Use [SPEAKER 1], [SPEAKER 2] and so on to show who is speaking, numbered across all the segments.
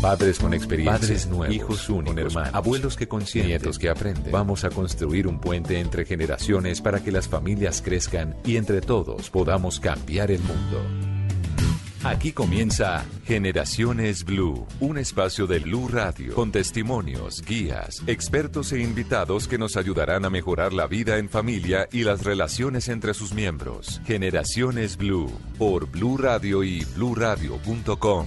[SPEAKER 1] Padres con experiencia, padres nuevos, hijos únicos, hermanos, abuelos que consienten, nietos que aprenden. Vamos a construir un puente entre generaciones para que las familias crezcan y entre todos podamos cambiar el mundo. Aquí comienza Generaciones Blue, un espacio de Blue Radio con testimonios, guías, expertos e invitados que nos ayudarán a mejorar la vida en familia y las relaciones entre sus miembros. Generaciones Blue por Blue Radio y bluradio.com,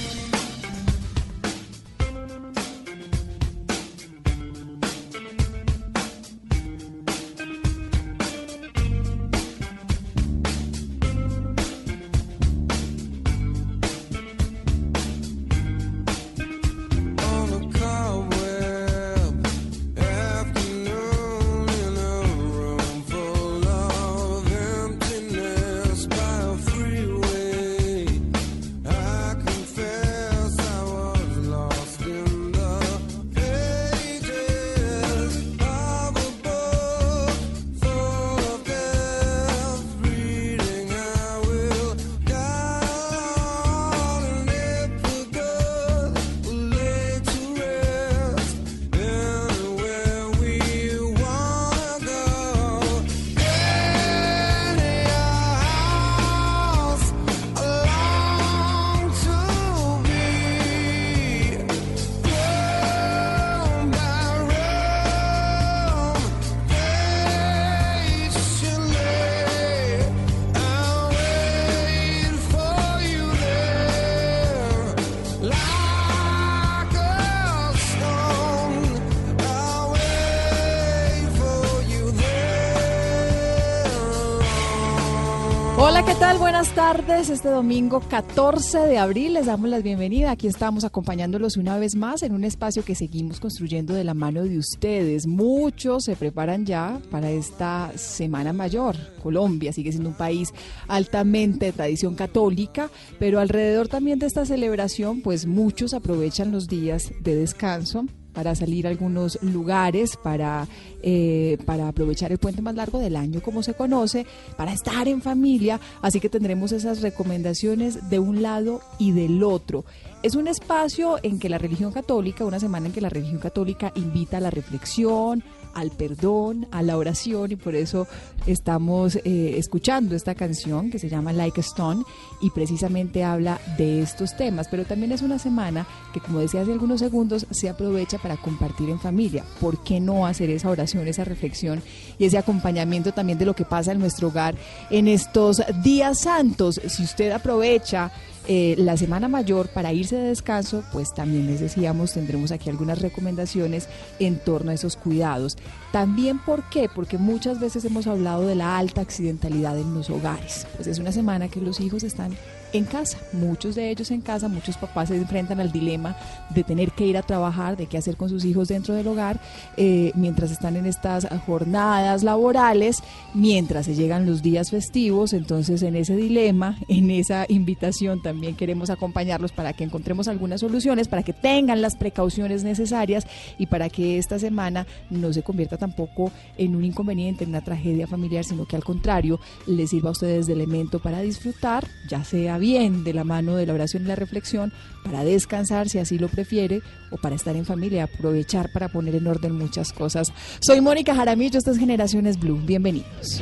[SPEAKER 2] Buenas tardes. Este domingo 14 de abril les damos la bienvenida. Aquí estamos acompañándolos una vez más en un espacio que seguimos construyendo de la mano de ustedes. Muchos se preparan ya para esta Semana Mayor. Colombia sigue siendo un país altamente de tradición católica, pero alrededor también de esta celebración, pues muchos aprovechan los días de descanso para salir a algunos lugares, para, eh, para aprovechar el puente más largo del año, como se conoce, para estar en familia. Así que tendremos esas recomendaciones de un lado y del otro. Es un espacio en que la religión católica, una semana en que la religión católica invita a la reflexión, al perdón, a la oración y por eso estamos eh, escuchando esta canción que se llama Like a Stone y precisamente habla de estos temas, pero también es una semana que como decía hace algunos segundos se aprovecha para compartir en familia. ¿Por qué no hacer esa oración, esa reflexión y ese acompañamiento también de lo que pasa en nuestro hogar en estos días santos? Si usted aprovecha eh, la semana mayor para irse de descanso, pues también les decíamos, tendremos aquí algunas recomendaciones en torno a esos cuidados. También, ¿por qué? Porque muchas veces hemos hablado de la alta accidentalidad en los hogares. Pues es una semana que los hijos están en casa, muchos de ellos en casa, muchos papás se enfrentan al dilema de tener que ir a trabajar, de qué hacer con sus hijos dentro del hogar, eh, mientras están en estas jornadas laborales, mientras se llegan los días festivos, entonces en ese dilema, en esa invitación también queremos acompañarlos para que encontremos algunas soluciones, para que tengan las precauciones necesarias y para que esta semana no se convierta tampoco en un inconveniente, en una tragedia familiar, sino que al contrario les sirva a ustedes de elemento para disfrutar, ya sea bien de la mano de la oración y la reflexión, para descansar si así lo prefiere, o para estar en familia, aprovechar para poner en orden muchas cosas. Soy Mónica Jaramillo, estas Generaciones Blue. Bienvenidos.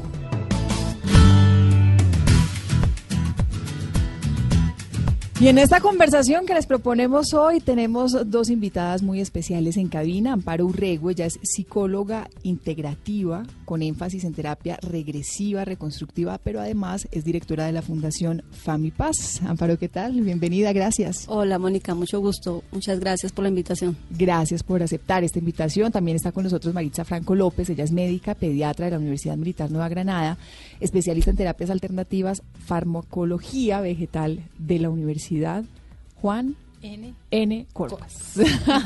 [SPEAKER 2] Y en esta conversación que les proponemos hoy tenemos dos invitadas muy especiales en cabina. Amparo Urrego, ella es psicóloga integrativa con énfasis en terapia regresiva, reconstructiva, pero además es directora de la Fundación Famipaz. Amparo, ¿qué tal? Bienvenida, gracias.
[SPEAKER 3] Hola Mónica, mucho gusto. Muchas gracias por la invitación.
[SPEAKER 2] Gracias por aceptar esta invitación. También está con nosotros Maritza Franco López, ella es médica, pediatra de la Universidad Militar Nueva Granada, especialista en terapias alternativas, farmacología vegetal de la Universidad Juan
[SPEAKER 4] N.
[SPEAKER 2] N. Corpas.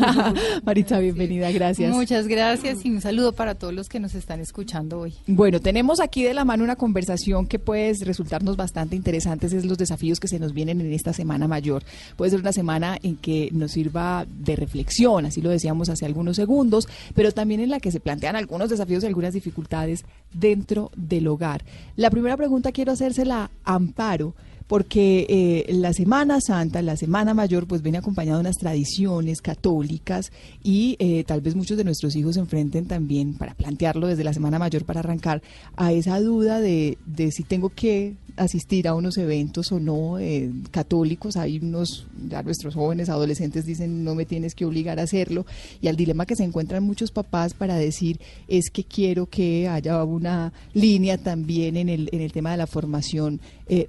[SPEAKER 2] Maritza, bienvenida, gracias.
[SPEAKER 4] Muchas gracias y un saludo para todos los que nos están escuchando hoy.
[SPEAKER 2] Bueno, tenemos aquí de la mano una conversación que puede resultarnos bastante interesante, es los desafíos que se nos vienen en esta semana mayor. Puede ser una semana en que nos sirva de reflexión, así lo decíamos hace algunos segundos, pero también en la que se plantean algunos desafíos y algunas dificultades dentro del hogar. La primera pregunta quiero hacérsela a Amparo porque eh, la Semana Santa, la Semana Mayor, pues viene acompañada de unas tradiciones católicas y eh, tal vez muchos de nuestros hijos se enfrenten también, para plantearlo desde la Semana Mayor, para arrancar, a esa duda de, de si tengo que asistir a unos eventos o no eh, católicos. Hay unos, ya nuestros jóvenes adolescentes dicen no me tienes que obligar a hacerlo y al dilema que se encuentran muchos papás para decir es que quiero que haya una línea también en el, en el tema de la formación eh,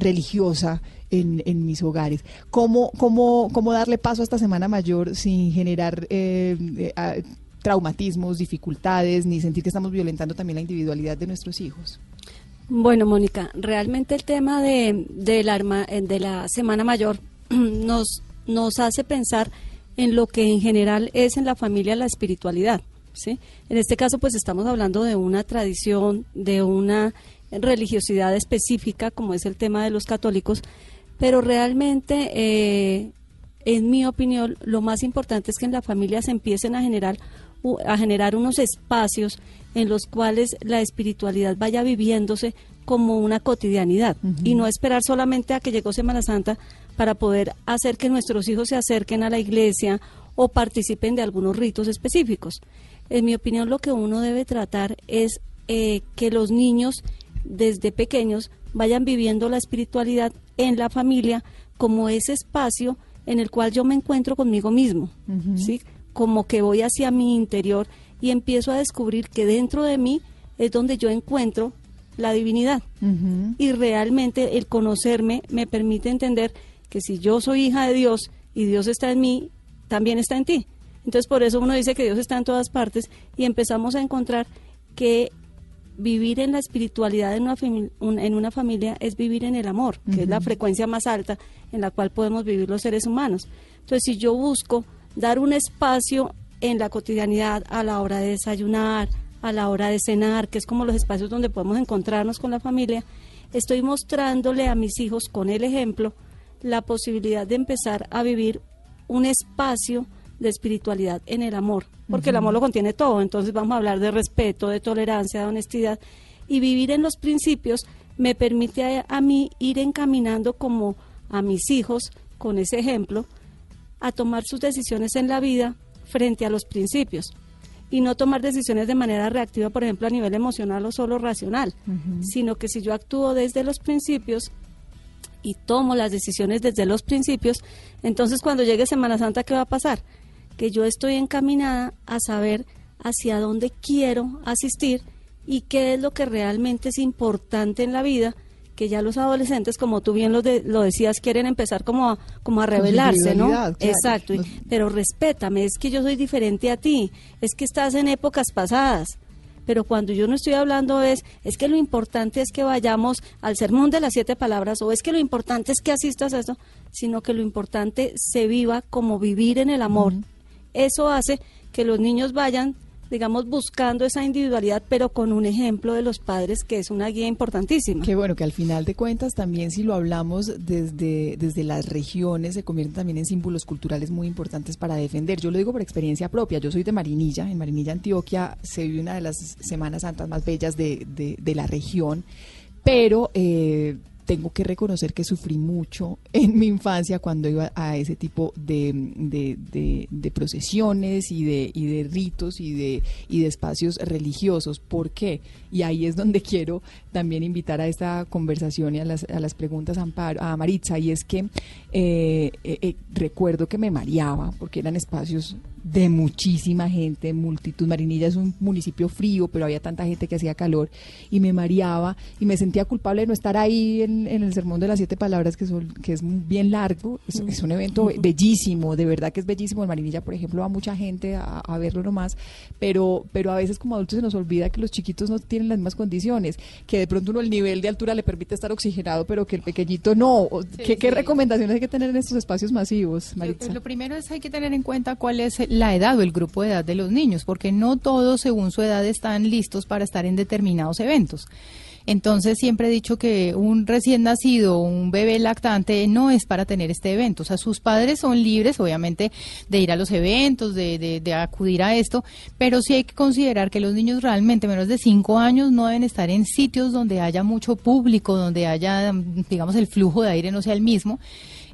[SPEAKER 2] en, mis hogares. ¿Cómo, cómo, ¿Cómo darle paso a esta Semana Mayor sin generar... Eh, eh, traumatismos, dificultades, ni sentir que estamos violentando también la individualidad de nuestros hijos.
[SPEAKER 3] Bueno, Mónica, realmente el tema de, de, la, de la Semana Mayor nos, nos hace pensar en lo que en general es en la familia la espiritualidad. ¿sí? En este caso, pues estamos hablando de una tradición, de una religiosidad específica, como es el tema de los católicos, pero realmente, eh, en mi opinión, lo más importante es que en la familia se empiecen a generar a generar unos espacios en los cuales la espiritualidad vaya viviéndose como una cotidianidad uh -huh. y no esperar solamente a que llegó Semana Santa para poder hacer que nuestros hijos se acerquen a la iglesia o participen de algunos ritos específicos. En mi opinión, lo que uno debe tratar es eh, que los niños desde pequeños vayan viviendo la espiritualidad en la familia como ese espacio en el cual yo me encuentro conmigo mismo, uh -huh. ¿sí? como que voy hacia mi interior y empiezo a descubrir que dentro de mí es donde yo encuentro la divinidad. Uh -huh. Y realmente el conocerme me permite entender que si yo soy hija de Dios y Dios está en mí, también está en ti. Entonces por eso uno dice que Dios está en todas partes y empezamos a encontrar que vivir en la espiritualidad en una, en una familia es vivir en el amor, que uh -huh. es la frecuencia más alta en la cual podemos vivir los seres humanos. Entonces si yo busco dar un espacio en la cotidianidad a la hora de desayunar, a la hora de cenar, que es como los espacios donde podemos encontrarnos con la familia, estoy mostrándole a mis hijos con el ejemplo la posibilidad de empezar a vivir un espacio de espiritualidad en el amor, porque uh -huh. el amor lo contiene todo, entonces vamos a hablar de respeto, de tolerancia, de honestidad, y vivir en los principios me permite a, a mí ir encaminando como a mis hijos con ese ejemplo a tomar sus decisiones en la vida frente a los principios y no tomar decisiones de manera reactiva, por ejemplo, a nivel emocional o solo racional, uh -huh. sino que si yo actúo desde los principios y tomo las decisiones desde los principios, entonces cuando llegue Semana Santa, ¿qué va a pasar? Que yo estoy encaminada a saber hacia dónde quiero asistir y qué es lo que realmente es importante en la vida que ya los adolescentes, como tú bien lo, de, lo decías, quieren empezar como a, como a rebelarse, ¿no?
[SPEAKER 2] Claro.
[SPEAKER 3] Exacto, y, pero respétame, es que yo soy diferente a ti, es que estás en épocas pasadas. Pero cuando yo no estoy hablando es, es que lo importante es que vayamos al sermón de las siete palabras o es que lo importante es que asistas a eso, sino que lo importante se viva como vivir en el amor. Uh -huh. Eso hace que los niños vayan digamos, buscando esa individualidad, pero con un ejemplo de los padres que es una guía importantísima.
[SPEAKER 2] Qué bueno, que al final de cuentas también si lo hablamos desde, desde las regiones se convierten también en símbolos culturales muy importantes para defender. Yo lo digo por experiencia propia, yo soy de Marinilla, en Marinilla, Antioquia, se vive una de las Semanas Santas más bellas de, de, de la región, pero... Eh, tengo que reconocer que sufrí mucho en mi infancia cuando iba a ese tipo de, de, procesiones y de, y de ritos y de, y de espacios religiosos. ¿Por qué? Y ahí es donde quiero también invitar a esta conversación y a las, a las preguntas a, Amparo- a Maritza, y es que eh, eh, eh, recuerdo que me mareaba porque eran espacios de muchísima gente, multitud. Marinilla es un municipio frío, pero había tanta gente que hacía calor y me mareaba y me sentía culpable de no estar ahí en, en el sermón de las siete palabras, que, son, que es bien largo. Es, es un evento bellísimo, de verdad que es bellísimo. En Marinilla, por ejemplo, va mucha gente a, a verlo nomás, pero, pero a veces como adultos se nos olvida que los chiquitos no tienen las mismas condiciones, que de pronto uno el nivel de altura le permite estar oxigenado, pero que el pequeñito no. O- ¿Qué, qué
[SPEAKER 4] sí.
[SPEAKER 2] recomendaciones hay que tener en estos espacios masivos,
[SPEAKER 4] Lo,
[SPEAKER 2] Maritza?
[SPEAKER 4] lo primero es hay que tener en cuenta cuál es la edad o el grupo de edad de los niños, porque no todos según su edad están listos para estar en determinados eventos. Entonces siempre he dicho que un recién nacido, un bebé lactante no es para tener este evento. O sea, sus padres son libres, obviamente, de ir a los eventos, de, de- de acudir a esto, pero sí hay que considerar que los niños realmente menos de 5 años no deben estar en sitios donde haya mucho público, donde haya, digamos, el flujo de aire no sea el mismo.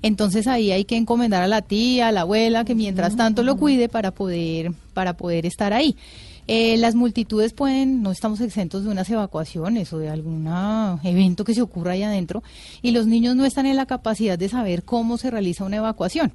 [SPEAKER 4] Entonces ahí hay que encomendar a la tía, a la abuela, que mientras tanto lo cuide para poder, para poder estar ahí. Eh, las multitudes pueden, no estamos exentos de unas evacuaciones o de algún evento que se ocurra ahí adentro, y los niños no están en la capacidad de saber cómo se realiza una evacuación.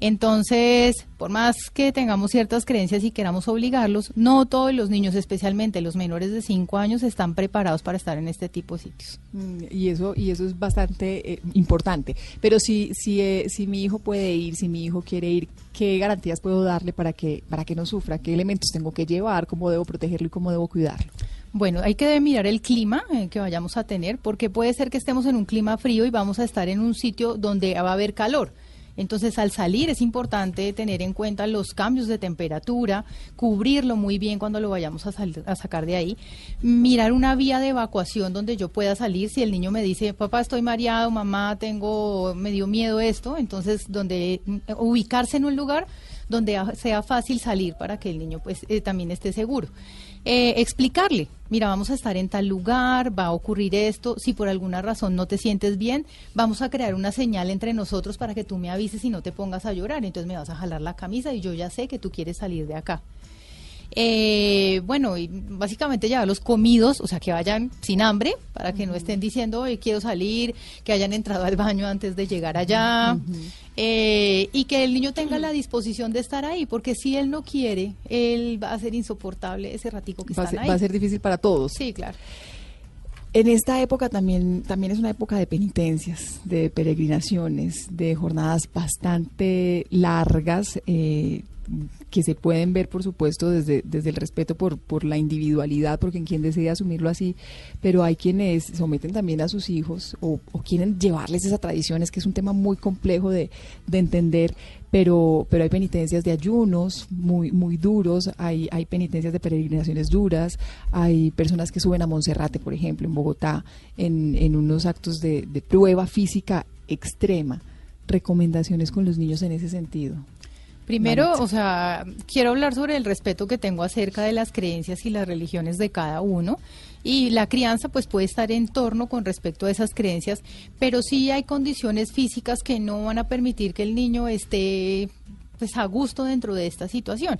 [SPEAKER 4] Entonces, por más que tengamos ciertas creencias y queramos obligarlos, no todos los niños, especialmente los menores de 5 años, están preparados para estar en este tipo de sitios.
[SPEAKER 2] Mm, Y eso, y eso es bastante eh, importante. Pero si, si, eh, si mi hijo puede ir, si mi hijo quiere ir, ¿qué garantías puedo darle para que, para que no sufra? ¿Qué elementos tengo que llevar? ¿Cómo debo protegerlo y cómo debo cuidarlo?
[SPEAKER 4] Bueno, hay que mirar el clima eh, que vayamos a tener, porque puede ser que estemos en un clima frío y vamos a estar en un sitio donde va a haber calor. Entonces, al salir es importante tener en cuenta los cambios de temperatura, cubrirlo muy bien cuando lo vayamos a, a sacar de ahí, mirar una vía de evacuación donde yo pueda salir. Si el niño me dice, papá, estoy mareado, mamá, tengo, me dio miedo esto, entonces, donde ubicarse en un lugar donde sea fácil salir para que el niño pues eh, también esté seguro. Eh, explicarle, mira, vamos a estar en tal lugar, va a ocurrir esto, si por alguna razón no te sientes bien, vamos a crear una señal entre nosotros para que tú me avises y no te pongas a llorar, entonces me vas a jalar la camisa y yo ya sé que tú quieres salir de acá. Eh, bueno, y básicamente llevarlos comidos, o sea, que vayan sin hambre, para que no estén diciendo, hoy quiero salir, que hayan entrado al baño antes de llegar allá, eh, y que el niño tenga la disposición de estar ahí, porque si él no quiere, él va a ser insoportable ese ratico que
[SPEAKER 2] Va a,
[SPEAKER 4] están
[SPEAKER 2] ser,
[SPEAKER 4] ahí.
[SPEAKER 2] va a ser difícil para todos.
[SPEAKER 4] Sí, claro.
[SPEAKER 2] En esta época también, también es una época de penitencias, de peregrinaciones, de jornadas bastante largas eh, que se pueden ver, por supuesto, desde, desde el respeto por, por la individualidad, porque en quien decide asumirlo así, pero hay quienes someten también a sus hijos o, o quieren llevarles esa tradición, es que es un tema muy complejo de, de entender, pero, pero hay penitencias de ayunos muy, muy duros, hay, hay penitencias de peregrinaciones duras, hay personas que suben a Monserrate, por ejemplo, en Bogotá, en, en unos actos de, de prueba física extrema. Recomendaciones con los niños en ese sentido.
[SPEAKER 4] Primero, o sea, quiero hablar sobre el respeto que tengo acerca de las creencias y las religiones de cada uno. Y la crianza pues puede estar en torno con respecto a esas creencias, pero sí hay condiciones físicas que no van a permitir que el niño esté pues a gusto dentro de esta situación.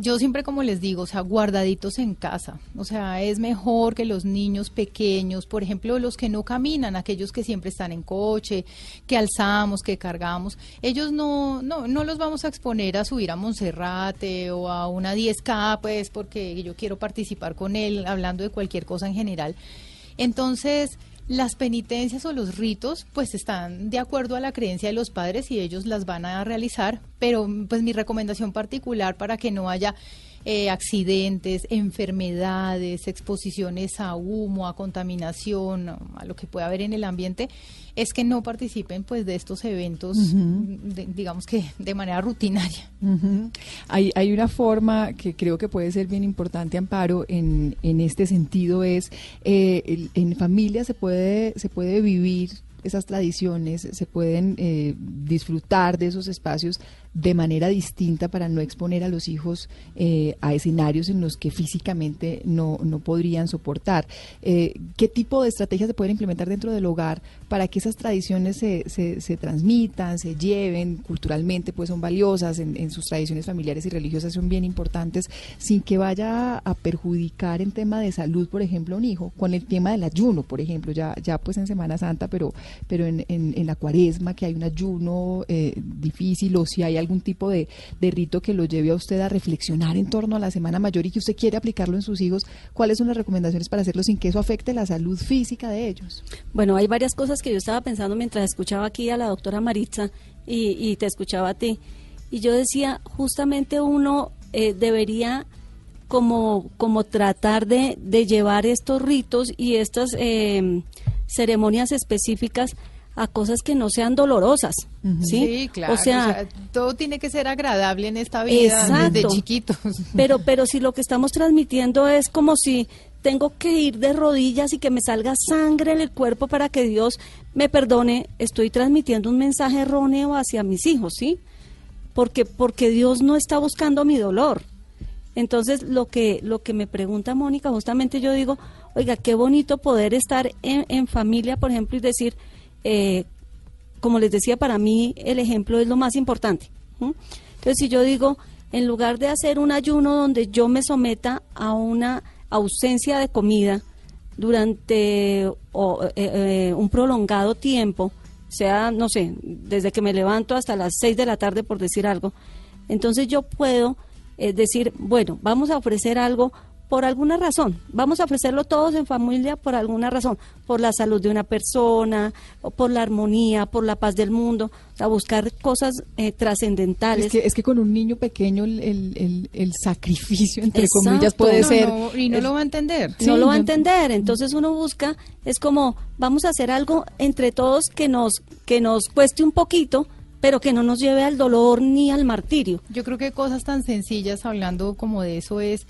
[SPEAKER 4] Yo siempre como les digo, o sea, guardaditos en casa. O sea, es mejor que los niños pequeños, por ejemplo, los que no caminan, aquellos que siempre están en coche, que alzamos, que cargamos, ellos no no no los vamos a exponer a subir a Monserrate o a una 10K, pues porque yo quiero participar con él hablando de cualquier cosa en general. Entonces, las penitencias o los ritos pues están de acuerdo a la creencia de los padres y ellos las van a realizar, pero pues mi recomendación particular para que no haya eh, accidentes, enfermedades, exposiciones a humo, a contaminación, a lo que pueda haber en el ambiente, es que no participen pues de estos eventos, de- digamos que de manera rutinaria.
[SPEAKER 2] Ujú. hay, hay una forma que creo que puede ser bien importante, Amparo, en, en este sentido es, eh, el- en familia se puede, se puede vivir esas tradiciones, se pueden eh, disfrutar de esos espacios de manera distinta para no exponer a los hijos eh, a escenarios en los que físicamente no, no podrían soportar. Eh, ¿Qué tipo de estrategias se pueden implementar dentro del hogar para que esas tradiciones se, se, transmitan, se lleven culturalmente, pues son valiosas en, en sus tradiciones familiares y religiosas, son bien importantes, sin que vaya a perjudicar en tema de salud, por ejemplo, a un hijo, con el tema del ayuno, por ejemplo, ya, ya pues en Semana Santa, pero, pero en, en, en la cuaresma, que hay un ayuno eh, difícil, o si hay algún tipo de, de rito que lo lleve a usted a reflexionar en torno a la Semana Mayor y que usted quiere aplicarlo en sus hijos, ¿cuáles son las recomendaciones para hacerlo sin que eso afecte la salud física de ellos?
[SPEAKER 3] Bueno, hay varias cosas que yo estaba pensando mientras escuchaba aquí a la doctora Maritza y, y te escuchaba a ti. Y yo decía, justamente uno eh, debería como, como tratar de, de llevar estos ritos y estas eh, ceremonias específicas a cosas que no sean dolorosas, ¿sí?
[SPEAKER 4] claro.
[SPEAKER 3] O sea,
[SPEAKER 4] todo tiene que ser agradable en esta vida
[SPEAKER 3] Exacto.
[SPEAKER 4] desde chiquitos.
[SPEAKER 3] pero, pero si lo que estamos transmitiendo es como si tengo que ir de rodillas y que me salga sangre en el cuerpo para que Dios me perdone, estoy transmitiendo un mensaje erróneo hacia mis hijos, ¿sí? Porque, porque Dios no está buscando mi dolor. Entonces, lo que, lo que me pregunta Mónica, justamente yo digo, oiga, qué bonito poder estar en, familia, por ejemplo, y decir, eh, como les decía, para mí el ejemplo es lo más importante. Entonces, si yo digo, en lugar de hacer un ayuno donde yo me someta a una ausencia de comida durante o, eh, eh, un prolongado tiempo, sea, no sé, desde que me levanto hasta las 6 de la tarde, por decir algo, entonces yo puedo decir, bueno, vamos a ofrecer algo por alguna razón, vamos a ofrecerlo todos en familia por alguna razón, por la salud de una persona, o por la armonía, por la paz del mundo, o sea, buscar cosas eh, trascendentales.
[SPEAKER 2] Es que, es que con un niño pequeño el, el, el- el sacrificio, entre
[SPEAKER 3] Exacto.
[SPEAKER 2] comillas, puede
[SPEAKER 4] No,
[SPEAKER 2] ser...
[SPEAKER 4] no, y no
[SPEAKER 2] es-
[SPEAKER 4] lo va a entender.
[SPEAKER 3] no lo va a entender. Entonces uno busca, es como, vamos a hacer algo entre todos que nos, que nos cueste un poquito, pero que no nos lleve al dolor ni al martirio.
[SPEAKER 4] Yo creo que cosas tan sencillas, hablando como de eso, es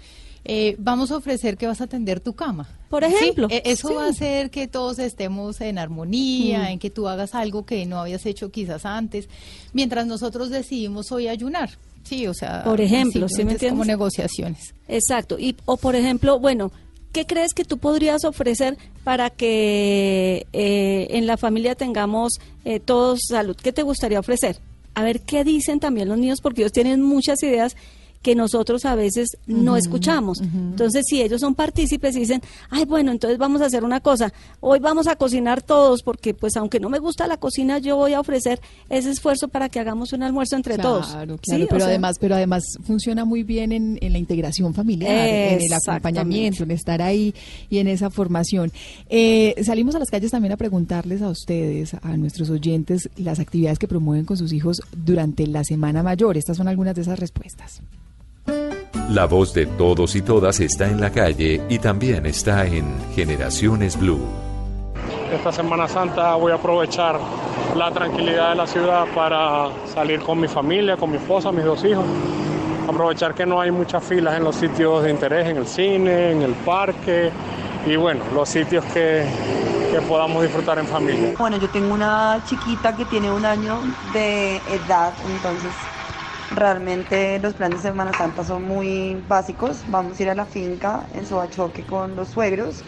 [SPEAKER 4] eh, vamos a ofrecer que vas a atender tu cama.
[SPEAKER 3] Por ejemplo.
[SPEAKER 4] Sí, e- eso
[SPEAKER 3] Sí.
[SPEAKER 4] va a hacer que todos estemos en armonía,
[SPEAKER 3] Mm.
[SPEAKER 4] en que tú hagas algo que no habías hecho quizás antes, mientras nosotros decidimos hoy ayunar. Sí, o sea,
[SPEAKER 3] Por ejemplo, ¿sí me
[SPEAKER 4] simplemente es como negociaciones.
[SPEAKER 3] Exacto. Y, o por ejemplo, bueno, ¿qué crees que tú podrías ofrecer para que eh, en la familia tengamos eh, todos salud? ¿Qué te gustaría ofrecer? A ver qué dicen también los niños, porque ellos tienen muchas ideas que nosotros a veces no escuchamos. Entonces, si ellos son partícipes y dicen, ay, bueno, entonces vamos a hacer una cosa, hoy vamos a cocinar todos, porque pues aunque no me gusta la cocina, yo voy a ofrecer ese esfuerzo para que hagamos un almuerzo entre todos.
[SPEAKER 2] Claro,
[SPEAKER 3] Sí, o
[SPEAKER 2] pero
[SPEAKER 3] sea,
[SPEAKER 2] además, pero además funciona muy bien en, en la integración familiar, en el acompañamiento, en estar ahí y en esa formación. Eh, salimos a las calles también a preguntarles a ustedes, a nuestros oyentes, las actividades que promueven con sus hijos durante la Semana Mayor. Estas son algunas de esas respuestas.
[SPEAKER 1] La voz de todos y todas está en la calle y también está en Generaciones Blue.
[SPEAKER 5] Esta Semana Santa voy a aprovechar la tranquilidad de la ciudad para salir con mi familia, con mi esposa, mis dos hijos. Aprovechar que no hay muchas filas en los sitios de interés, en el cine, en el parque y bueno, los sitios que, que podamos disfrutar en familia.
[SPEAKER 6] Bueno, yo tengo una chiquita que tiene un año de edad, entonces realmente los planes de Semana Santa son muy básicos. Vamos a ir a la finca en Sobachoque con los suegros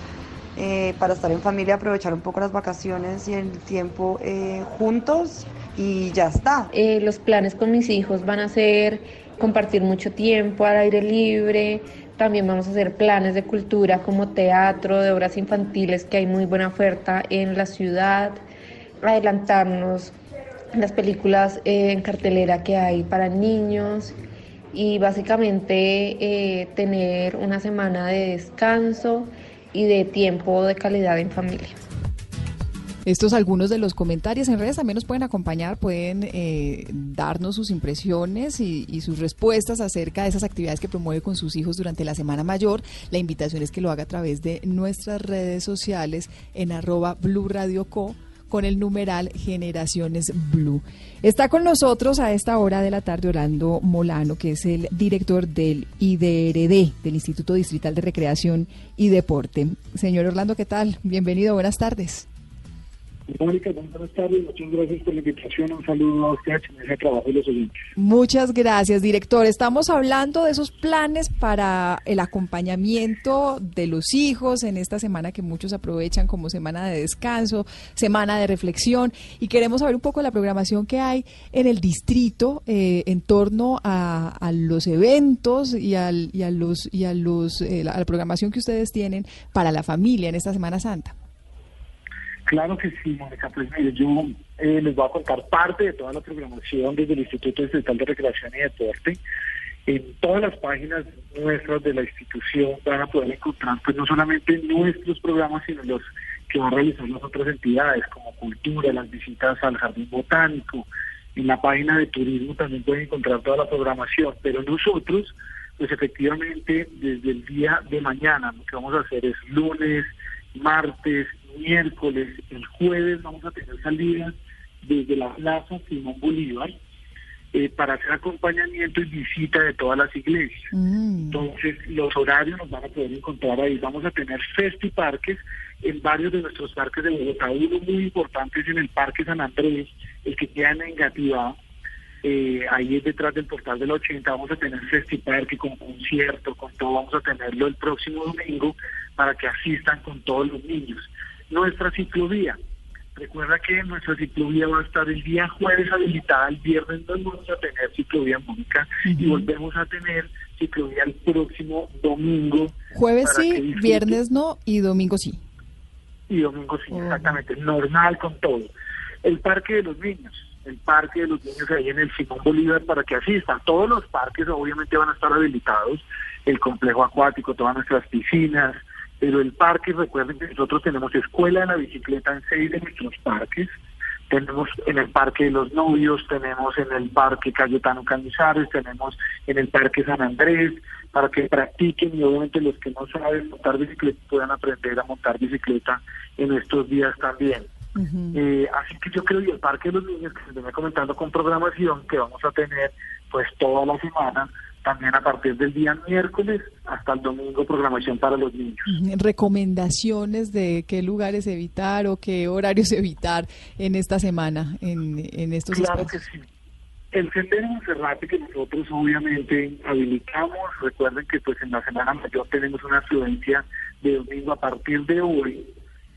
[SPEAKER 6] eh, para estar en familia, aprovechar un poco las vacaciones y el tiempo eh, juntos y ya está.
[SPEAKER 7] Eh, los planes con mis hijos van a ser compartir mucho tiempo al aire libre. También vamos a hacer planes de cultura como teatro, de obras infantiles, que hay muy buena oferta en la ciudad. Adelantarnos las películas eh, en cartelera que hay para niños y básicamente eh, tener una semana de descanso y de tiempo de calidad en familia.
[SPEAKER 2] Estos algunos de los comentarios en redes también nos pueden acompañar, pueden eh, darnos sus impresiones y, y sus respuestas acerca de esas actividades que promueve con sus hijos durante la Semana Mayor. La invitación es que lo haga a través de nuestras redes sociales en arroba Blue Radio Co con el numeral Generaciones Blue. Está con nosotros a esta hora de la tarde Orlando Molano, que es el director del IDRD, del Instituto Distrital de Recreación y Deporte. Señor Orlando, ¿qué tal? Bienvenido, buenas tardes.
[SPEAKER 8] Mónica, buenas tardes, muchas gracias por la invitación, un saludo a usted, en ese trabajo de los oyentes.
[SPEAKER 2] Muchas gracias, director. Estamos hablando de esos planes para el acompañamiento de los hijos en esta semana que muchos aprovechan como semana de descanso, semana de reflexión, y queremos saber un poco la programación que hay en el distrito eh, en torno a, los eventos y, al, y a los y a los eh, a la programación que ustedes tienen para la familia en esta Semana Santa.
[SPEAKER 8] Claro que sí, Mónica. Pues mire, yo eh, les voy a contar parte de toda la programación desde el Instituto Distrital de Recreación y Deporte. En todas las páginas nuestras de la institución van a poder encontrar pues no solamente nuestros programas, sino los que van a realizar las otras entidades, como cultura, las visitas al jardín botánico. En la página de turismo también pueden encontrar toda la programación, pero nosotros, pues efectivamente, desde el día de mañana, lo que vamos a hacer es lunes, martes, miércoles, el jueves vamos a tener salidas desde la Plaza Simón Bolívar eh, para hacer acompañamiento y visita de todas las iglesias. Entonces, los horarios nos van a poder encontrar ahí. Vamos a tener festiparques en varios de nuestros parques de Bogotá. Uno muy importante es en el Parque San Andrés, el que queda en Engativá. Eh, ahí es detrás del portal del 80, vamos a tener festiparque con concierto, con todo, vamos a tenerlo el próximo domingo para que asistan con todos los niños. Nuestra ciclovía, recuerda que nuestra ciclovía va a estar el día jueves habilitada, el viernes no vamos a tener ciclovía mónica y volvemos a tener ciclovía el próximo domingo.
[SPEAKER 2] Jueves sí, viernes no y domingo sí.
[SPEAKER 8] y domingo sí, exactamente, normal con todo. El Parque de los Niños, el Parque de los Niños ahí en el Simón Bolívar para que asistan. Todos los parques obviamente van a estar habilitados, el complejo acuático, todas nuestras piscinas, pero el parque, recuerden que nosotros tenemos escuela de la bicicleta en seis de nuestros parques, tenemos en el Parque de los Novios, tenemos en el Parque Cayetano Canizares, tenemos en el Parque San Andrés, para que practiquen y obviamente los que no saben montar bicicleta puedan aprender a montar bicicleta en estos días también. Eh, así que yo creo que el Parque de los Niños, que se venía comentando con programación, que vamos a tener pues toda la semana, también a partir del día miércoles hasta el domingo, programación para los niños.
[SPEAKER 2] Recomendaciones de qué lugares evitar o qué horarios evitar en esta semana, en, en estos
[SPEAKER 8] Claro que
[SPEAKER 2] espacios.
[SPEAKER 8] sí. El sendero Monserrate que nosotros obviamente habilitamos, recuerden que pues en la semana mayor tenemos una afluencia de domingo a partir de hoy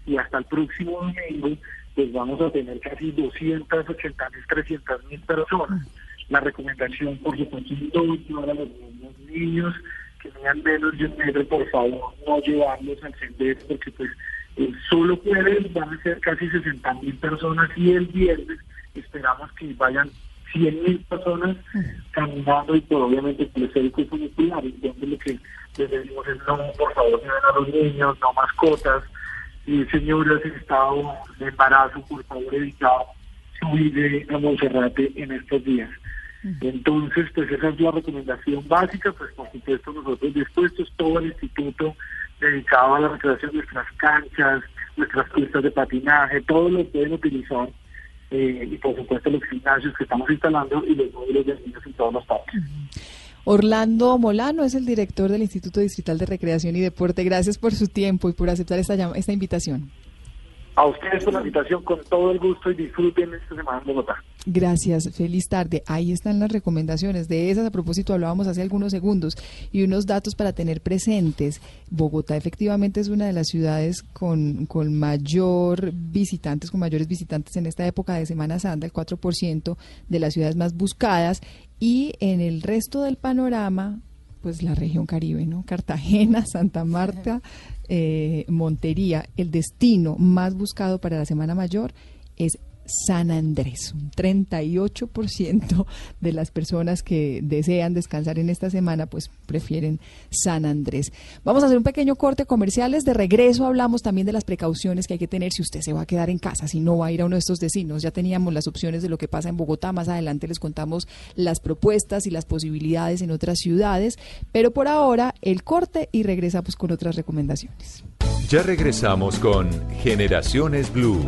[SPEAKER 8] y hasta el próximo domingo, pues vamos a tener casi 280 mil, 300 mil personas. La recomendación, por supuesto, es no llevar a los niños, que tengan menos de un metro, por favor, no llevarlos al sendero, porque pues el solo jueves van a ser casi 60 mil personas y el viernes esperamos que vayan 100 mil personas caminando y por obviamente servicio funicular. Entonces lo que les decimos es no, por favor, lleven a los niños, no mascotas. Y señoras en estado de embarazo, por favor, evitar subir a Monserrate en estos días. Entonces, pues esa es la recomendación básica, pues por supuesto nosotros dispuestos, todo el instituto dedicado a la recreación, nuestras canchas, nuestras pistas de patinaje, todo lo pueden utilizar eh, y por supuesto los gimnasios que estamos instalando y los módulos de niños en todos los parques.
[SPEAKER 2] Orlando Molano es el director del Instituto Distrital de Recreación y Deporte. Gracias por su tiempo y por aceptar esta, llam- esta invitación.
[SPEAKER 8] A ustedes por la invitación, con todo el gusto y disfruten esta semana en Bogotá.
[SPEAKER 2] Gracias, feliz tarde. Ahí están las recomendaciones. De esas, a propósito, hablábamos hace algunos segundos y unos datos para tener presentes. Bogotá efectivamente es una de las ciudades con, con mayor visitantes, con mayores visitantes en esta época de Semana Santa, el 4% de las ciudades más buscadas. Y en el resto del panorama, pues la región Caribe, ¿no? Cartagena, Santa Marta, eh, Montería, el destino más buscado para la Semana Mayor es San Andrés. Un 38% de las personas que desean descansar en esta semana, pues prefieren San Andrés. Vamos a hacer un pequeño corte comerciales. De regreso hablamos también de las precauciones que hay que tener si usted se va a quedar en casa, si no va a ir a uno de estos destinos. Ya teníamos las opciones de lo que pasa en Bogotá. Más adelante les contamos las propuestas y las posibilidades en otras ciudades. Pero por ahora, el corte y regresamos con otras recomendaciones.
[SPEAKER 1] Ya regresamos con Generaciones Blue.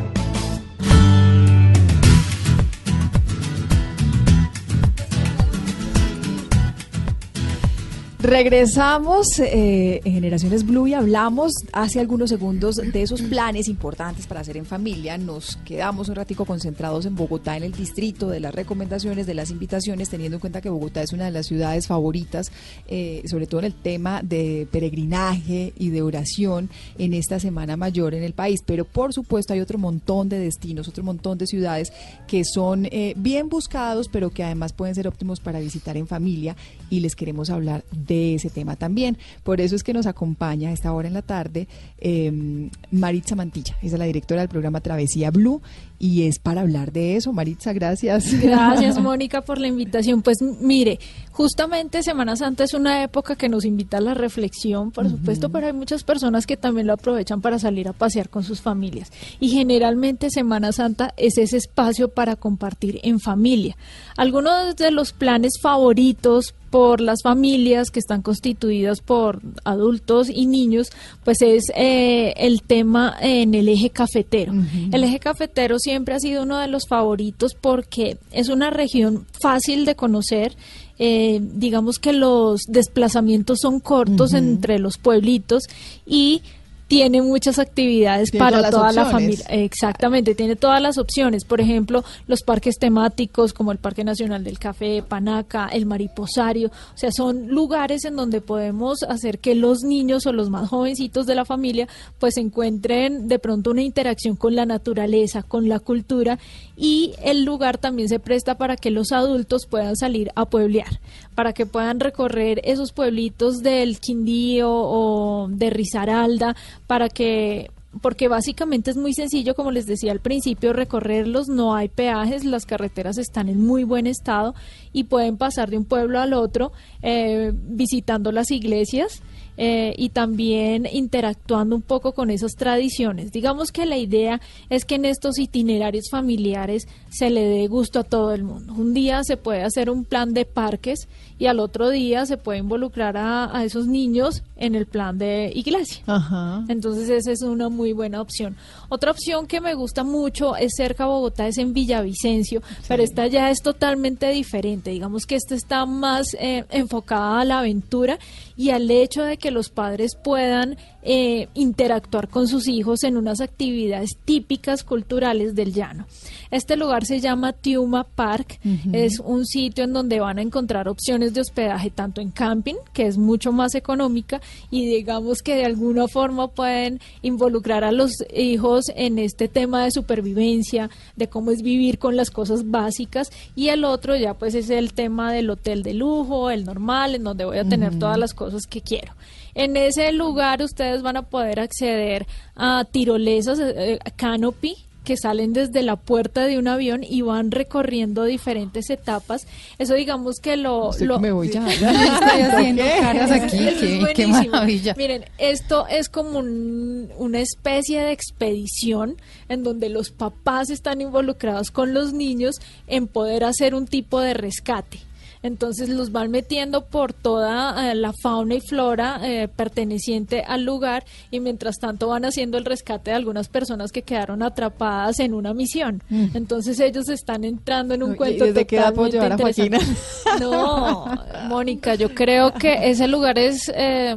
[SPEAKER 2] Regresamos eh, en Generaciones Blue y hablamos hace algunos segundos de esos planes importantes para hacer en familia. Nos quedamos un ratico concentrados en Bogotá, en el distrito, de las recomendaciones, de las invitaciones, teniendo en cuenta que Bogotá es una de las ciudades favoritas, eh, sobre todo en el tema de peregrinaje y de oración en esta Semana Mayor en el país. Pero por supuesto hay otro montón de destinos, otro montón de ciudades que son eh, bien buscados, pero que además pueden ser óptimos para visitar en familia y les queremos hablar ese tema también. Por eso es que nos acompaña a esta hora en la tarde eh, Maritza Mantilla, es la directora del programa Travesía Blue y es para hablar de eso. Maritza, gracias.
[SPEAKER 9] Gracias, Mónica, por la invitación. Pues mire, justamente Semana Santa es una época que nos invita a la reflexión, por supuesto, pero hay muchas personas que también lo aprovechan para salir a pasear con sus familias. Y generalmente Semana Santa es ese espacio para compartir en familia. Algunos de los planes favoritos por las familias que están constituidas por adultos y niños, pues es eh, el tema en el eje cafetero. El eje cafetero siempre ha sido uno de los favoritos porque es una región fácil de conocer. eh, digamos que los desplazamientos son cortos entre los pueblitos y tiene muchas actividades
[SPEAKER 2] Tiene
[SPEAKER 9] para toda la familia. Exactamente, tiene todas las opciones. Por ejemplo, los parques temáticos como el Parque Nacional del Café, Panaca, el Mariposario. O sea, son lugares en donde podemos hacer que los niños o los más jovencitos de la familia pues encuentren de pronto una interacción con la naturaleza, con la cultura y el lugar también se presta para que los adultos puedan salir a pueblear, para que puedan recorrer esos pueblitos del Quindío o de Risaralda, para que porque básicamente es muy sencillo, como les decía al principio, recorrerlos, no hay peajes, las carreteras están en muy buen estado y pueden pasar de un pueblo al otro eh, visitando las iglesias eh, y también interactuando un poco con esas tradiciones. Digamos que la idea es que en estos itinerarios familiares se le dé gusto a todo el mundo. Un día se puede hacer un plan de parques y al otro día se puede involucrar a, a esos niños en el plan de iglesia.
[SPEAKER 2] Ajá.
[SPEAKER 9] Entonces esa es una muy buena opción. Otra opción que me gusta mucho es cerca a Bogotá, es en Villavicencio, pero esta ya es totalmente diferente. Digamos que esta está más eh, enfocada a la aventura y al hecho de que los padres puedan eh, interactuar con sus hijos en unas actividades típicas culturales del llano. Este lugar se llama Tiuma Park, es un sitio en donde van a encontrar opciones de hospedaje tanto en camping, que es mucho más económica, y digamos que de alguna forma pueden involucrar a los hijos en este tema de supervivencia, de cómo es vivir con las cosas básicas, y el otro ya pues es el tema del hotel de lujo, el normal, en donde voy a tener todas las cosas que quiero. En ese lugar ustedes van a poder acceder a tirolesas, eh, eh, canopy, que salen desde la puerta de un avión y van recorriendo diferentes etapas. Eso digamos que lo... Lo
[SPEAKER 2] que me voy ya.
[SPEAKER 4] Estoy haciendo caras aquí,
[SPEAKER 9] Eso es
[SPEAKER 4] qué, maravilla.
[SPEAKER 9] Miren, esto es como un- una especie de expedición en donde los papás están involucrados con los niños en poder hacer un tipo de rescate. Entonces los van metiendo por toda eh, la fauna y flora eh, perteneciente al lugar y mientras tanto van haciendo el rescate de algunas personas que quedaron atrapadas en una misión.
[SPEAKER 2] Mm.
[SPEAKER 9] Entonces ellos están entrando en un
[SPEAKER 2] Uy, ¿y
[SPEAKER 9] cuento
[SPEAKER 2] desde qué edad puedo
[SPEAKER 9] totalmente
[SPEAKER 2] a.
[SPEAKER 9] No, Mónica, yo creo que ese lugar es eh,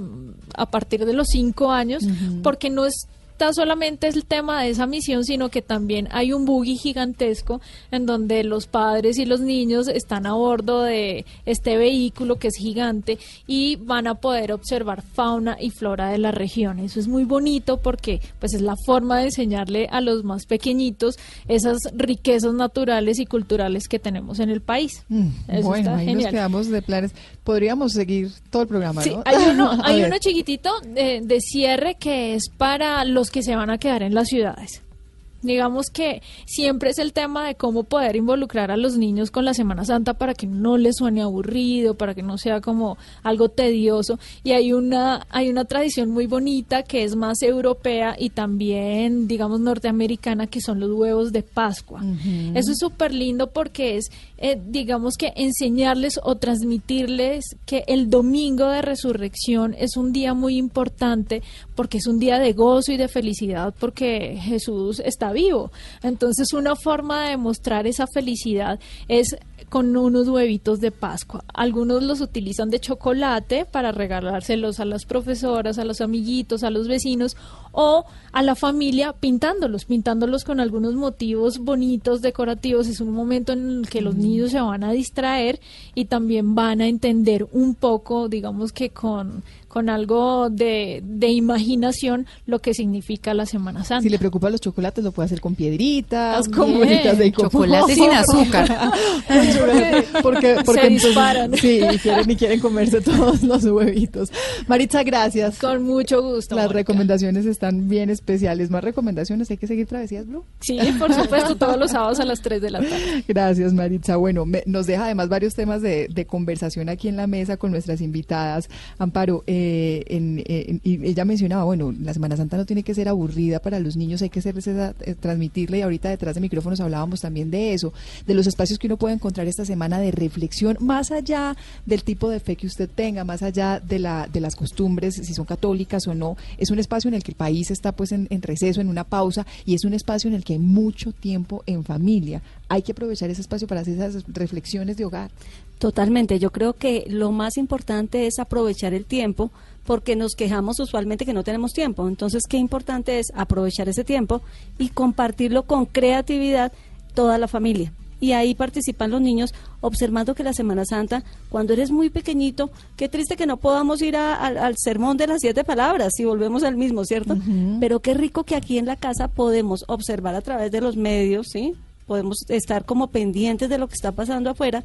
[SPEAKER 9] a partir de los cinco años, porque no está solamente el tema de esa misión, sino que también hay un buggy gigantesco en donde los padres y los niños están a bordo de este vehículo que es gigante y van a poder observar fauna y flora de la región. Eso es muy bonito porque pues es la forma de enseñarle a los más pequeñitos esas riquezas naturales y culturales que tenemos en el país.
[SPEAKER 2] Mm,
[SPEAKER 9] Eso
[SPEAKER 2] bueno,
[SPEAKER 9] está
[SPEAKER 2] ahí nos quedamos de planes. Podríamos seguir todo el programa,
[SPEAKER 9] Sí,
[SPEAKER 2] ¿no?
[SPEAKER 9] hay uno, hay uno chiquitito de, de cierre que es para los que se van a quedar en las ciudades. Digamos que siempre es el tema de cómo poder involucrar a los niños con la Semana Santa para que no les suene aburrido, para que no sea como algo tedioso. Y hay una, hay una tradición muy bonita que es más europea y también, digamos, norteamericana, que son los huevos de Pascua. Eso es súper lindo porque es, eh, digamos que enseñarles o transmitirles que el domingo de resurrección es un día muy importante porque es un día de gozo y de felicidad porque Jesús está vivo. Entonces, una forma de mostrar esa felicidad es con unos huevitos de Pascua. Algunos los utilizan de chocolate para regalárselos a las profesoras, a los amiguitos, a los vecinos o a la familia pintándolos, pintándolos con algunos motivos bonitos, decorativos. Es un momento en el que los niños se van a distraer y también van a entender un poco, digamos que con con algo de, de imaginación lo que significa la Semana Santa.
[SPEAKER 2] Si le preocupan los chocolates, lo puede hacer con piedritas, con bolitas de
[SPEAKER 4] Chocolate sin azúcar.
[SPEAKER 2] porque, porque
[SPEAKER 9] Se
[SPEAKER 2] entonces-
[SPEAKER 9] disparan.
[SPEAKER 2] Sí, y quieren, y quieren comerse todos los huevitos. Maritza, gracias.
[SPEAKER 9] Con mucho gusto.
[SPEAKER 2] Las
[SPEAKER 9] Mónica.
[SPEAKER 2] recomendaciones están bien especiales. Más recomendaciones, hay que seguir Travesías Blue.
[SPEAKER 9] Sí, por supuesto, todos los sábados a las 3 de la tarde.
[SPEAKER 2] Gracias, Maritza. Bueno, me- nos deja además varios temas de, de conversación aquí en la mesa con nuestras invitadas. Amparo, eh, en- en- y ella mencionaba, bueno, la Semana Santa no tiene que ser aburrida para los niños, hay que ser, eh, transmitirla y ahorita detrás de micrófonos hablábamos también de eso, de los espacios que uno puede encontrar esta semana de reflexión, más allá del tipo de fe que usted tenga, más allá de, la, de las costumbres, si son católicas o no. Es un espacio en el que el país está pues en, en receso, en una pausa, y es un espacio en el que hay mucho tiempo en familia. Hay que aprovechar ese espacio para hacer esas reflexiones de hogar.
[SPEAKER 3] Totalmente, yo creo que lo más importante es aprovechar el tiempo porque nos quejamos usualmente que no tenemos tiempo. Entonces, qué importante es aprovechar ese tiempo y compartirlo con creatividad toda la familia. Y ahí participan los niños observando que la Semana Santa, cuando eres muy pequeñito, qué triste que no podamos ir a- al sermón de las siete palabras si volvemos al mismo, ¿cierto? Pero qué rico que aquí en la casa podemos observar a través de los medios, ¿sí? Podemos estar como pendientes de lo que está pasando afuera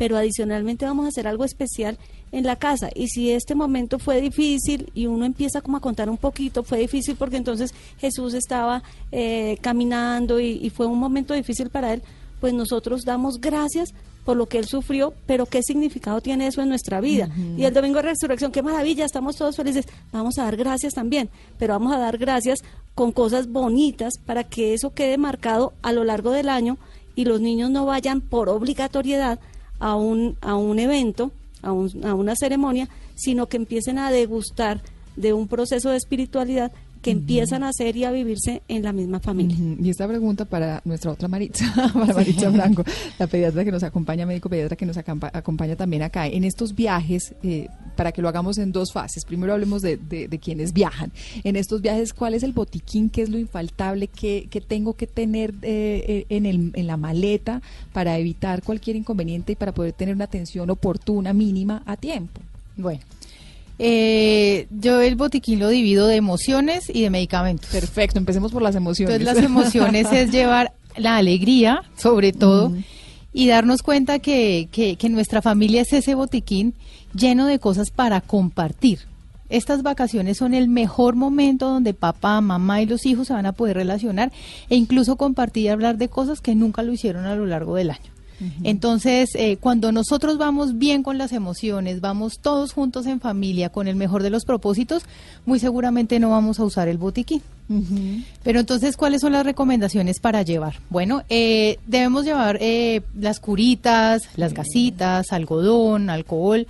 [SPEAKER 3] pero adicionalmente vamos a hacer algo especial en la casa. Y si este momento fue difícil y uno empieza como a contar un poquito, fue difícil porque entonces Jesús estaba eh, caminando y, y fue un momento difícil para él, pues nosotros damos gracias por lo que él sufrió, pero qué significado tiene eso en nuestra vida. Y el domingo de resurrección, qué maravilla, estamos todos felices. Vamos a dar gracias también, pero vamos a dar gracias con cosas bonitas para que eso quede marcado a lo largo del año y los niños no vayan por obligatoriedad a un, a un evento, a, un- a una ceremonia, sino que empiecen a degustar de un proceso de espiritualidad que empiezan a hacer y a vivirse en la misma familia.
[SPEAKER 2] Y esta pregunta para nuestra otra Maritza, para Maritza Franco, la pediatra que nos acompaña, médico pediatra que nos acampa- acompaña también acá. En estos viajes, eh, para que lo hagamos en dos fases, primero hablemos de, de- de quienes viajan. En estos viajes, ¿cuál es el botiquín? ¿Qué es lo infaltable? ¿Qué, qué tengo que tener eh, eh, en, el, en la maleta para evitar cualquier inconveniente y para poder tener una atención oportuna, mínima, a tiempo?
[SPEAKER 4] Bueno, eh, yo el botiquín lo divido de emociones y de medicamentos.
[SPEAKER 2] Perfecto, empecemos por las emociones.
[SPEAKER 4] Entonces las emociones es llevar la alegría, sobre todo, y darnos cuenta que, que, que nuestra familia es ese botiquín lleno de cosas para compartir. Estas vacaciones son el mejor momento donde papá, mamá y los hijos se van a poder relacionar e incluso compartir y hablar de cosas que nunca lo hicieron a lo largo del año. Entonces, eh, cuando nosotros vamos bien con las emociones, vamos todos juntos en familia con el mejor de los propósitos, muy seguramente no vamos a usar el botiquín. Pero entonces, ¿cuáles son las recomendaciones para llevar? Bueno, eh, debemos llevar eh, las curitas, las gasitas, algodón, alcohol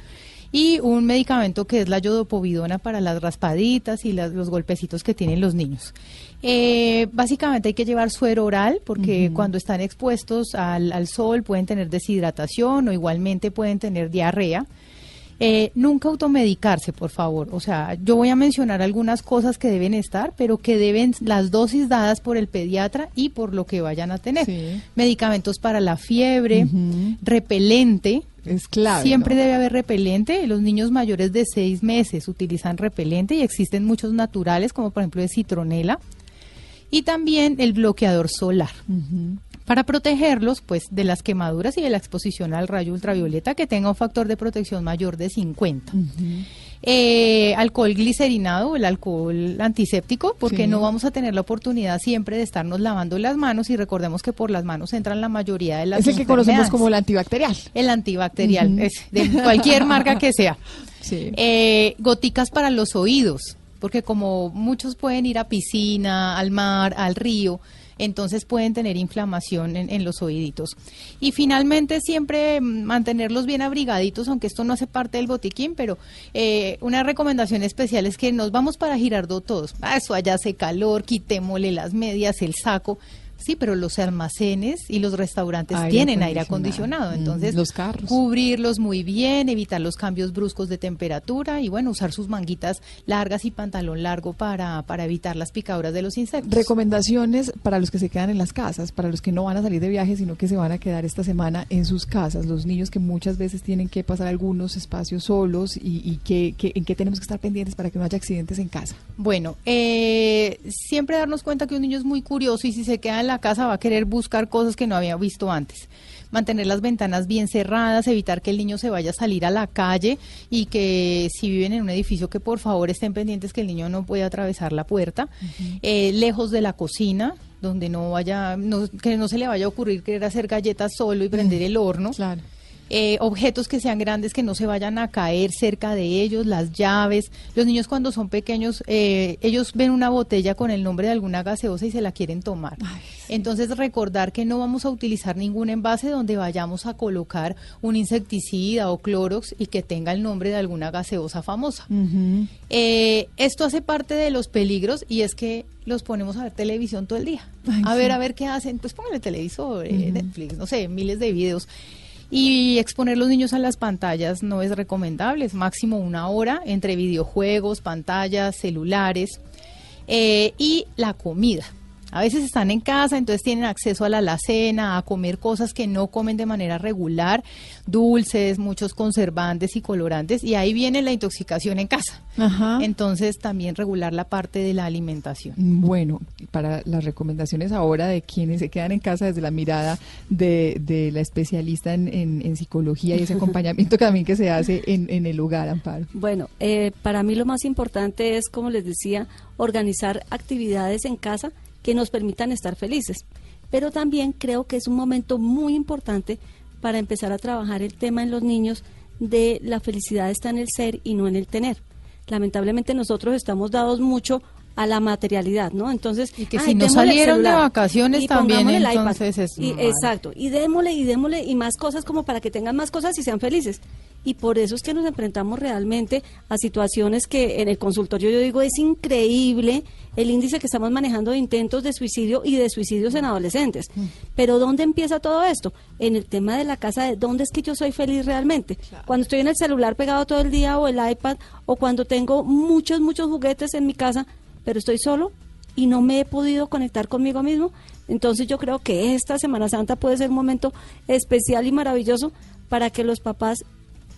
[SPEAKER 4] y un medicamento que es la yodopovidona para las raspaditas y las- los golpecitos que tienen los niños. Eh, básicamente hay que llevar suero oral porque cuando están expuestos al, al sol pueden tener deshidratación o igualmente pueden tener diarrea. Eh, nunca automedicarse, por favor. O sea, yo voy a mencionar algunas cosas que deben estar, pero que deben las dosis dadas por el pediatra y por lo que vayan a tener.
[SPEAKER 2] Sí.
[SPEAKER 4] Medicamentos para la fiebre, repelente.
[SPEAKER 2] Es clave.
[SPEAKER 4] Siempre
[SPEAKER 2] ¿no?
[SPEAKER 4] debe haber repelente. Los niños mayores de seis meses utilizan repelente y existen muchos naturales, como por ejemplo de citronela. Y también el bloqueador solar. Para protegerlos pues de las quemaduras y de la exposición al rayo ultravioleta que tenga un factor de protección mayor de 50. Eh, alcohol glicerinado, el alcohol antiséptico, porque
[SPEAKER 2] Sí.
[SPEAKER 4] no vamos a tener la oportunidad siempre de estarnos lavando las manos y recordemos que por las manos entran la mayoría de las
[SPEAKER 2] Es el que conocemos como el antibacterial.
[SPEAKER 4] El antibacterial, es de cualquier marca que sea.
[SPEAKER 2] Sí.
[SPEAKER 4] Eh, goticas para los oídos, porque como muchos pueden ir a piscina, al mar, al río, entonces pueden tener inflamación en, en los oíditos. Y finalmente siempre mantenerlos bien abrigaditos, aunque esto no hace parte del botiquín, pero eh, una recomendación especial es que nos vamos para Girardot todos. Ah, eso allá hace calor, quitémosle las medias, el saco. Sí, pero los almacenes y los restaurantes
[SPEAKER 2] Aire
[SPEAKER 4] tienen aire
[SPEAKER 2] acondicionado. Mm,
[SPEAKER 4] entonces
[SPEAKER 2] los carros.
[SPEAKER 4] cubrirlos muy bien, evitar los cambios bruscos de temperatura y bueno, usar sus manguitas largas y pantalón largo para, para evitar las picaduras de los insectos.
[SPEAKER 2] Recomendaciones para los que se quedan en las casas, para los que no van a salir de viaje, sino que se van a quedar esta semana en sus casas. Los niños que muchas veces tienen que pasar algunos espacios solos y, y que, que- en qué tenemos que estar pendientes para que no haya accidentes en casa.
[SPEAKER 4] Bueno, eh, siempre darnos cuenta que un niño es muy curioso y si se queda en la casa va a querer buscar cosas que no había visto antes. Mantener las ventanas bien cerradas, evitar que el niño se vaya a salir a la calle y que si viven en un edificio que por favor estén pendientes que el niño no pueda atravesar la puerta. Eh, lejos de la cocina, donde no vaya, no- que no se le vaya a ocurrir querer hacer galletas solo y prender el horno.
[SPEAKER 2] Claro.
[SPEAKER 4] Eh, objetos que sean grandes que no se vayan a caer cerca de ellos, las llaves. Los niños cuando son pequeños, eh, ellos ven una botella con el nombre de alguna gaseosa y se la quieren tomar. Entonces recordar que no vamos a utilizar ningún envase donde vayamos a colocar un insecticida o clorox y que tenga el nombre de alguna gaseosa famosa. Eh, esto hace parte de los peligros y es que los ponemos a ver televisión todo el día.
[SPEAKER 2] Ay,
[SPEAKER 4] a ver,
[SPEAKER 2] sí.
[SPEAKER 4] a ver qué hacen. Pues póngale televisor, eh, Netflix, no sé, miles de videos. Y exponer los niños a las pantallas no es recomendable, es máximo una hora entre videojuegos, pantallas, celulares eh, y la comida. A veces están en casa, entonces tienen acceso a la alacena, a comer cosas que no comen de manera regular, dulces, muchos conservantes y colorantes, y ahí viene la intoxicación en casa.
[SPEAKER 2] Ajá.
[SPEAKER 4] Entonces también regular la parte de la alimentación.
[SPEAKER 2] Bueno, para las recomendaciones ahora de quienes se quedan en casa desde la mirada de, de la especialista en, en- en psicología y ese acompañamiento que también que se hace en, en el hogar, Amparo.
[SPEAKER 3] Bueno, eh, para mí lo más importante es, como les decía, organizar actividades en casa que nos permitan estar felices. Pero también creo que es un momento muy importante para empezar a trabajar el tema en los niños de la felicidad está en el ser y no en el tener. Lamentablemente nosotros estamos dados mucho a la materialidad, ¿no? Entonces,
[SPEAKER 4] Y que
[SPEAKER 3] ay,
[SPEAKER 4] si no salieron de vacaciones también, entonces es
[SPEAKER 3] Y- exacto, y démosle y démosle y más cosas como para que tengan más cosas y sean felices. Y por eso es que nos enfrentamos realmente a situaciones que en el consultorio yo digo es increíble el índice que estamos manejando de intentos de suicidio y de suicidios en adolescentes. Pero ¿dónde empieza todo esto? En el tema de la casa, de dónde es que yo soy feliz realmente. Cuando estoy en el celular pegado todo el día o el iPad o cuando tengo muchos, muchos juguetes en mi casa, pero estoy solo y no me he podido conectar conmigo mismo. Entonces yo creo que esta Semana Santa puede ser un momento especial y maravilloso para que los papás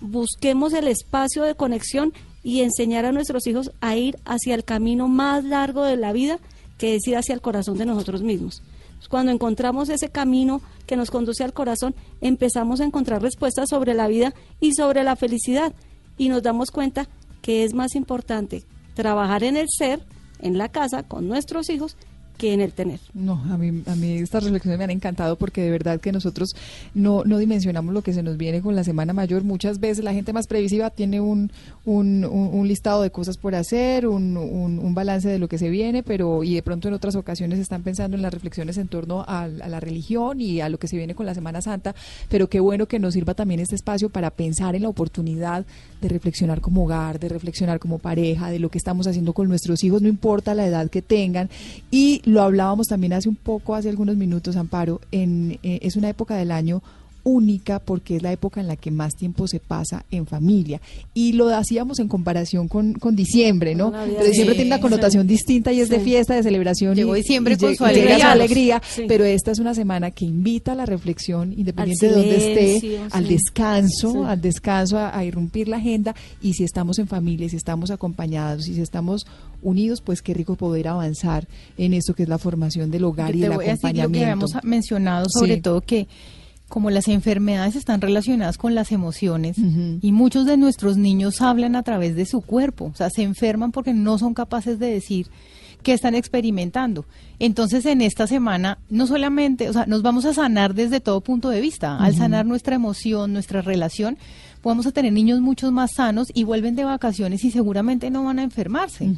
[SPEAKER 3] busquemos el espacio de conexión y enseñar a nuestros hijos a ir hacia el camino más largo de la vida, que es ir hacia el corazón de nosotros mismos. Cuando encontramos ese camino que nos conduce al corazón, empezamos a encontrar respuestas sobre la vida y sobre la felicidad. Y nos damos cuenta que es más importante trabajar en el ser, en la casa, con nuestros hijos, que en el tener.
[SPEAKER 2] No, a mí, a mí estas reflexiones me han encantado porque de verdad que nosotros no, no dimensionamos lo que se nos viene con la Semana Mayor. Muchas veces la gente más previsiva tiene un, un, listado de cosas por hacer, un, un- un balance de lo que se viene, pero y de pronto en otras ocasiones están pensando en las reflexiones en torno a, a la religión y a lo que se viene con la Semana Santa. Pero qué bueno que nos sirva también este espacio para pensar en la oportunidad de reflexionar como hogar, de reflexionar como pareja, de lo que estamos haciendo con nuestros hijos, no importa la edad que tengan. Y lo hablábamos también hace un poco, hace algunos minutos, Amparo, en, eh, es una época del año única porque es la época en la que más tiempo se pasa en familia. Y lo hacíamos en comparación con, con diciembre, ¿no? Diciembre
[SPEAKER 4] Sí,
[SPEAKER 2] tiene una connotación distinta y es de fiesta, de celebración.
[SPEAKER 4] Llegó
[SPEAKER 2] y-
[SPEAKER 4] diciembre
[SPEAKER 2] y
[SPEAKER 4] con su alegría.
[SPEAKER 2] alegría,
[SPEAKER 3] Sí.
[SPEAKER 2] pero esta es una semana que invita a la reflexión, independiente de dónde esté, al descanso,
[SPEAKER 3] Sí.
[SPEAKER 2] al descanso, a, a irrumpir la agenda y si estamos en familia, si estamos acompañados y si estamos unidos, pues qué rico poder avanzar en esto que es la formación del hogar
[SPEAKER 4] Yo
[SPEAKER 2] y
[SPEAKER 4] te
[SPEAKER 2] el
[SPEAKER 4] voy a decir lo que
[SPEAKER 2] acompañamiento.
[SPEAKER 4] habíamos mencionado, sobre
[SPEAKER 2] Sí.
[SPEAKER 4] todo que como las enfermedades están relacionadas con las emociones y muchos de nuestros niños hablan a través de su cuerpo, o sea, se enferman porque no son capaces de decir qué están experimentando. Entonces, en esta semana, no solamente, o sea, nos vamos a sanar desde todo punto de vista. Al sanar nuestra emoción, nuestra relación, vamos a tener niños muchos más sanos y vuelven de vacaciones y seguramente no van a enfermarse.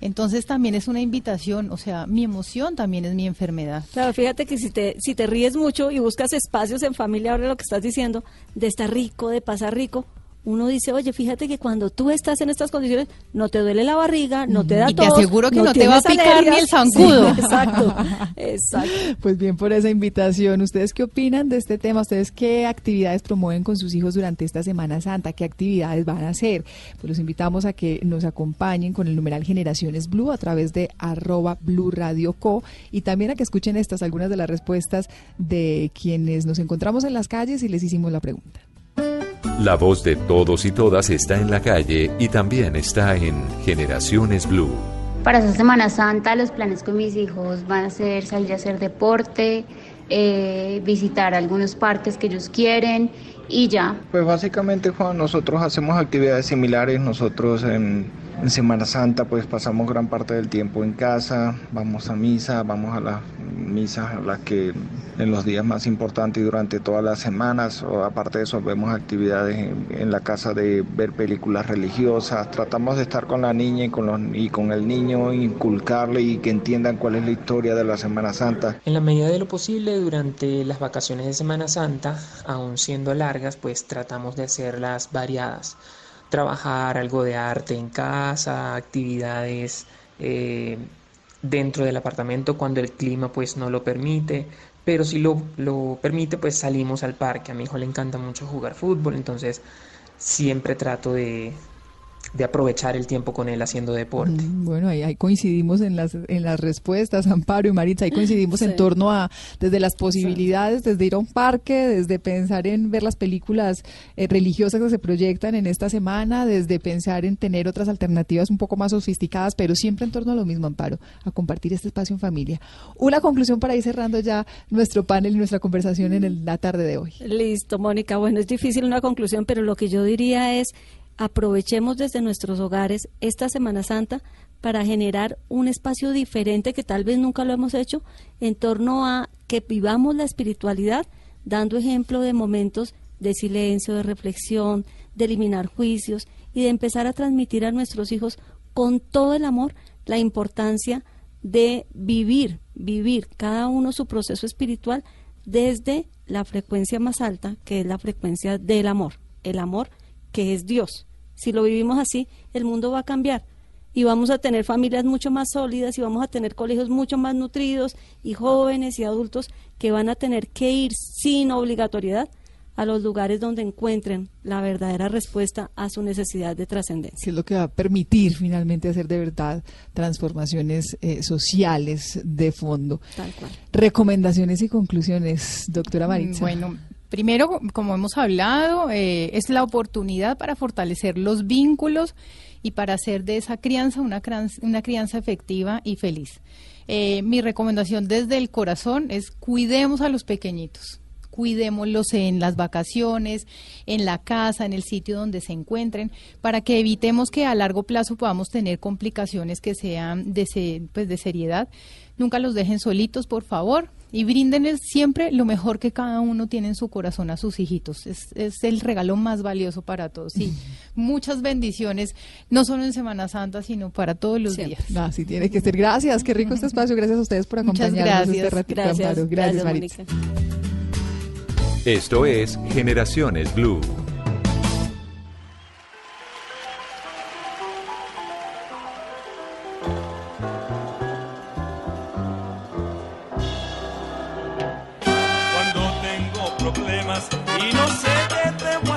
[SPEAKER 4] Entonces también es una invitación, o sea, mi emoción también es mi enfermedad.
[SPEAKER 3] Claro, fíjate que si te, si te ríes mucho y buscas espacios en familia, ahora lo que estás diciendo, de estar rico, de pasar rico, uno dice, oye, fíjate que cuando tú estás en estas condiciones, no te duele la barriga, no te da
[SPEAKER 4] Y te
[SPEAKER 3] tos,
[SPEAKER 4] aseguro que no te va a picar ni el zancudo.
[SPEAKER 3] Sí, exacto, exacto.
[SPEAKER 2] Pues bien, por esa invitación. ¿Ustedes qué opinan de este tema? ¿Ustedes qué actividades promueven con sus hijos durante esta Semana Santa? ¿Qué actividades van a hacer? Pues los invitamos a que nos acompañen con el numeral Generaciones Blue a través de arroba Blue Radio Co. Y también a que escuchen estas, algunas de las respuestas de quienes nos encontramos en las calles y les hicimos la pregunta.
[SPEAKER 1] La voz de todos y todas está en la calle y también está en Generaciones Blue.
[SPEAKER 10] Para esta Semana Santa los planes con mis hijos van a ser salir a hacer deporte, eh, visitar algunos parques que ellos quieren y ya.
[SPEAKER 11] Pues básicamente Juan, nosotros hacemos actividades similares, nosotros en, en Semana Santa pues pasamos gran parte del tiempo en casa, vamos a misa, vamos a las misas a las que en los días más importantes y durante todas las semanas, o aparte de eso vemos actividades en, en la casa de ver películas religiosas, tratamos de estar con la niña y con, los, y con el niño, inculcarle y que entiendan cuál es la historia de la Semana Santa.
[SPEAKER 12] En la medida de lo posible, durante las vacaciones de Semana Santa, aun siendo largas, pues tratamos de hacerlas variadas. Trabajar algo de arte en casa, actividades eh, dentro del apartamento cuando el clima pues no lo permite, pero si lo, lo permite pues salimos al parque. A mi hijo le encanta mucho jugar fútbol, entonces siempre trato de, de aprovechar el tiempo con él haciendo deporte.
[SPEAKER 2] Mm, Bueno, ahí, ahí coincidimos en las, en las respuestas, Amparo y Maritza, ahí coincidimos en torno a desde las posibilidades, desde ir a un parque, desde pensar en ver las películas eh, religiosas que se proyectan en esta semana, desde pensar en tener otras alternativas un poco más sofisticadas, pero siempre en torno a lo mismo, Amparo, a compartir este espacio en familia. Una conclusión para ir cerrando ya nuestro panel y nuestra conversación en el- la tarde de hoy.
[SPEAKER 3] Listo, Mónica. Bueno, es difícil una conclusión, pero lo que yo diría es aprovechemos desde nuestros hogares esta Semana Santa para generar un espacio diferente que tal vez nunca lo hemos hecho en torno a que vivamos la espiritualidad dando ejemplo de momentos de silencio, de reflexión, de eliminar juicios y de empezar a transmitir a nuestros hijos con todo el amor la importancia de vivir, vivir cada uno su proceso espiritual desde la frecuencia más alta, que es la frecuencia del amor, el amor que es Dios. Si lo vivimos así, el mundo va a cambiar y vamos a tener familias mucho más sólidas y vamos a tener colegios mucho más nutridos y jóvenes y adultos que van a tener que ir sin obligatoriedad a los lugares donde encuentren la verdadera respuesta a su necesidad de trascendencia.
[SPEAKER 2] que es lo que va a permitir finalmente hacer de verdad transformaciones eh, sociales de fondo.
[SPEAKER 3] Tal cual.
[SPEAKER 2] Recomendaciones y conclusiones, doctora Maritza.
[SPEAKER 4] Bueno, primero, como hemos hablado, eh, es la oportunidad para fortalecer los vínculos y para hacer de esa crianza una, una crianza efectiva y feliz. Eh, mi recomendación desde el corazón es cuidemos a los pequeñitos. Cuidémoslos en las vacaciones, en la casa, en el sitio donde se encuentren, para que evitemos que a largo plazo podamos tener complicaciones que sean de, pues, de seriedad. Nunca los dejen solitos, por favor, y bríndenles siempre lo mejor que cada uno tiene en su corazón a sus hijitos. Es, es el regalo más valioso para todos. Sí, muchas bendiciones, no solo en Semana Santa, sino para todos los días.
[SPEAKER 2] Así tiene que ser. Gracias, qué rico este espacio. Gracias a ustedes por
[SPEAKER 4] Muchas
[SPEAKER 2] acompañarnos este
[SPEAKER 4] gracias.
[SPEAKER 2] ratito,
[SPEAKER 3] Gracias,
[SPEAKER 2] Amparo. Gracias,
[SPEAKER 3] gracias.
[SPEAKER 1] Esto es Generaciones Blue.
[SPEAKER 13] Y no sé qué debo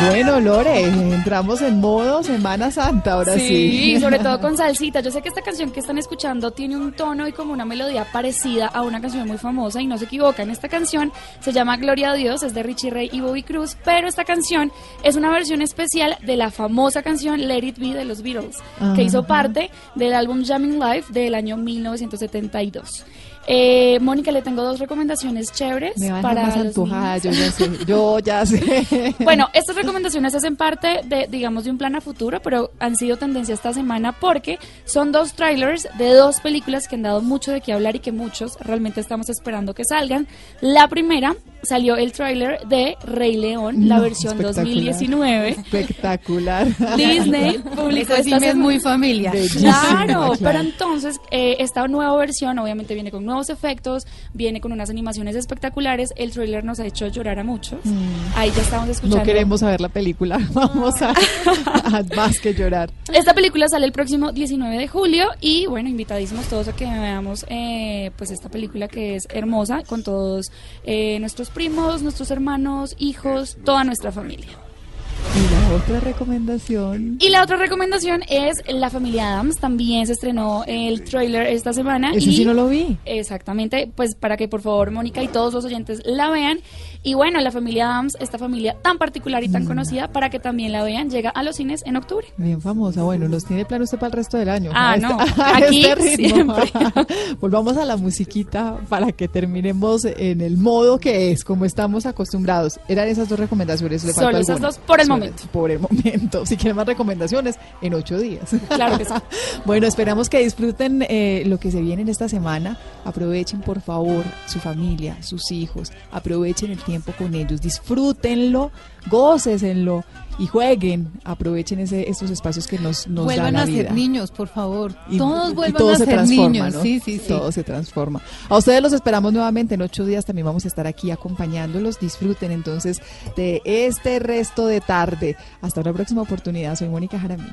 [SPEAKER 2] Bueno, Lore, entramos en modo Semana Santa ahora sí.
[SPEAKER 14] Sí, sobre todo con salsita. Yo sé que esta canción que están escuchando tiene un tono y como una melodía parecida a una canción muy famosa y no se equivocan. Esta canción se llama Gloria a Dios, es de Richie Ray y Bobby Cruz, pero esta canción es una versión especial de la famosa canción Let It Be de los Beatles, que hizo parte del álbum Jamming Live del año 1972. Eh, Mónica, le tengo dos recomendaciones chéveres
[SPEAKER 2] Me van
[SPEAKER 14] para
[SPEAKER 2] más antojada, yo ya sé, yo ya sé.
[SPEAKER 14] Bueno, estas recomendaciones hacen parte de, digamos, de un plan a futuro, pero han sido tendencia esta semana porque son dos trailers de dos películas que han dado mucho de qué hablar y que muchos realmente estamos esperando que salgan. La primera salió el trailer de Rey León, la versión
[SPEAKER 2] espectacular.
[SPEAKER 14] 2019.
[SPEAKER 2] Espectacular.
[SPEAKER 14] Disney publicó
[SPEAKER 4] Esa sí
[SPEAKER 14] esta
[SPEAKER 4] me es muy.
[SPEAKER 2] Bellísima,
[SPEAKER 14] Claro,
[SPEAKER 2] claro.
[SPEAKER 14] pero entonces eh, esta nueva versión obviamente viene con nuevos efectos, viene con unas animaciones espectaculares. El trailer nos ha hecho llorar a muchos. Ahí ya estamos escuchando.
[SPEAKER 2] No queremos saber la película, vamos a, a más que llorar.
[SPEAKER 14] Esta película sale el próximo 19 de julio y bueno, invitadísimos todos a que veamos eh, pues esta película que es hermosa con todos eh, nuestros primos, nuestros hermanos, hijos, toda nuestra familia.
[SPEAKER 2] Otra recomendación.
[SPEAKER 14] Y la otra recomendación es La Familia Adams. También se estrenó el trailer esta semana.
[SPEAKER 2] Ese
[SPEAKER 14] y
[SPEAKER 2] sí no lo vi.
[SPEAKER 14] Exactamente, pues para que por favor Mónica y todos los oyentes la vean. Y bueno, La Familia Adams, esta familia tan particular y tan
[SPEAKER 2] Mm.
[SPEAKER 14] conocida, para que también la vean, llega a los cines en octubre.
[SPEAKER 2] Bien famosa. Bueno, los tiene plan usted para el resto del año.
[SPEAKER 14] Ah,
[SPEAKER 2] A
[SPEAKER 14] no.
[SPEAKER 2] a
[SPEAKER 14] Aquí
[SPEAKER 2] ritmo.
[SPEAKER 14] siempre.
[SPEAKER 2] Volvamos a la musiquita para que terminemos en el modo que es, como estamos acostumbrados. Eran esas dos recomendaciones. ¿Le
[SPEAKER 14] Solo esas dos por el
[SPEAKER 2] Solo-
[SPEAKER 14] momento.
[SPEAKER 2] Por el momento. Si quieren más recomendaciones, en ocho días.
[SPEAKER 14] Claro que sí.
[SPEAKER 2] Bueno, esperamos que disfruten eh, lo que se viene en esta semana. Aprovechen, por favor, su familia, sus hijos. Aprovechen el tiempo con ellos. Disfrútenlo, gócesenlo y jueguen. Aprovechen ese, estos espacios que nos, nos
[SPEAKER 4] Vuelvan
[SPEAKER 2] da la
[SPEAKER 4] a ser niños, por favor.
[SPEAKER 2] Y-
[SPEAKER 4] Todos
[SPEAKER 2] y
[SPEAKER 4] vuelvan
[SPEAKER 2] todo
[SPEAKER 4] a
[SPEAKER 2] se
[SPEAKER 4] ser
[SPEAKER 2] transforma,
[SPEAKER 4] niños.
[SPEAKER 2] ¿no?
[SPEAKER 4] Sí, sí, sí.
[SPEAKER 2] Todo se transforma. A ustedes los esperamos nuevamente en ocho días. También vamos a estar aquí acompañándolos. Disfruten entonces de este resto de tarde. Hasta una próxima oportunidad. Soy Mónica Jaramillo.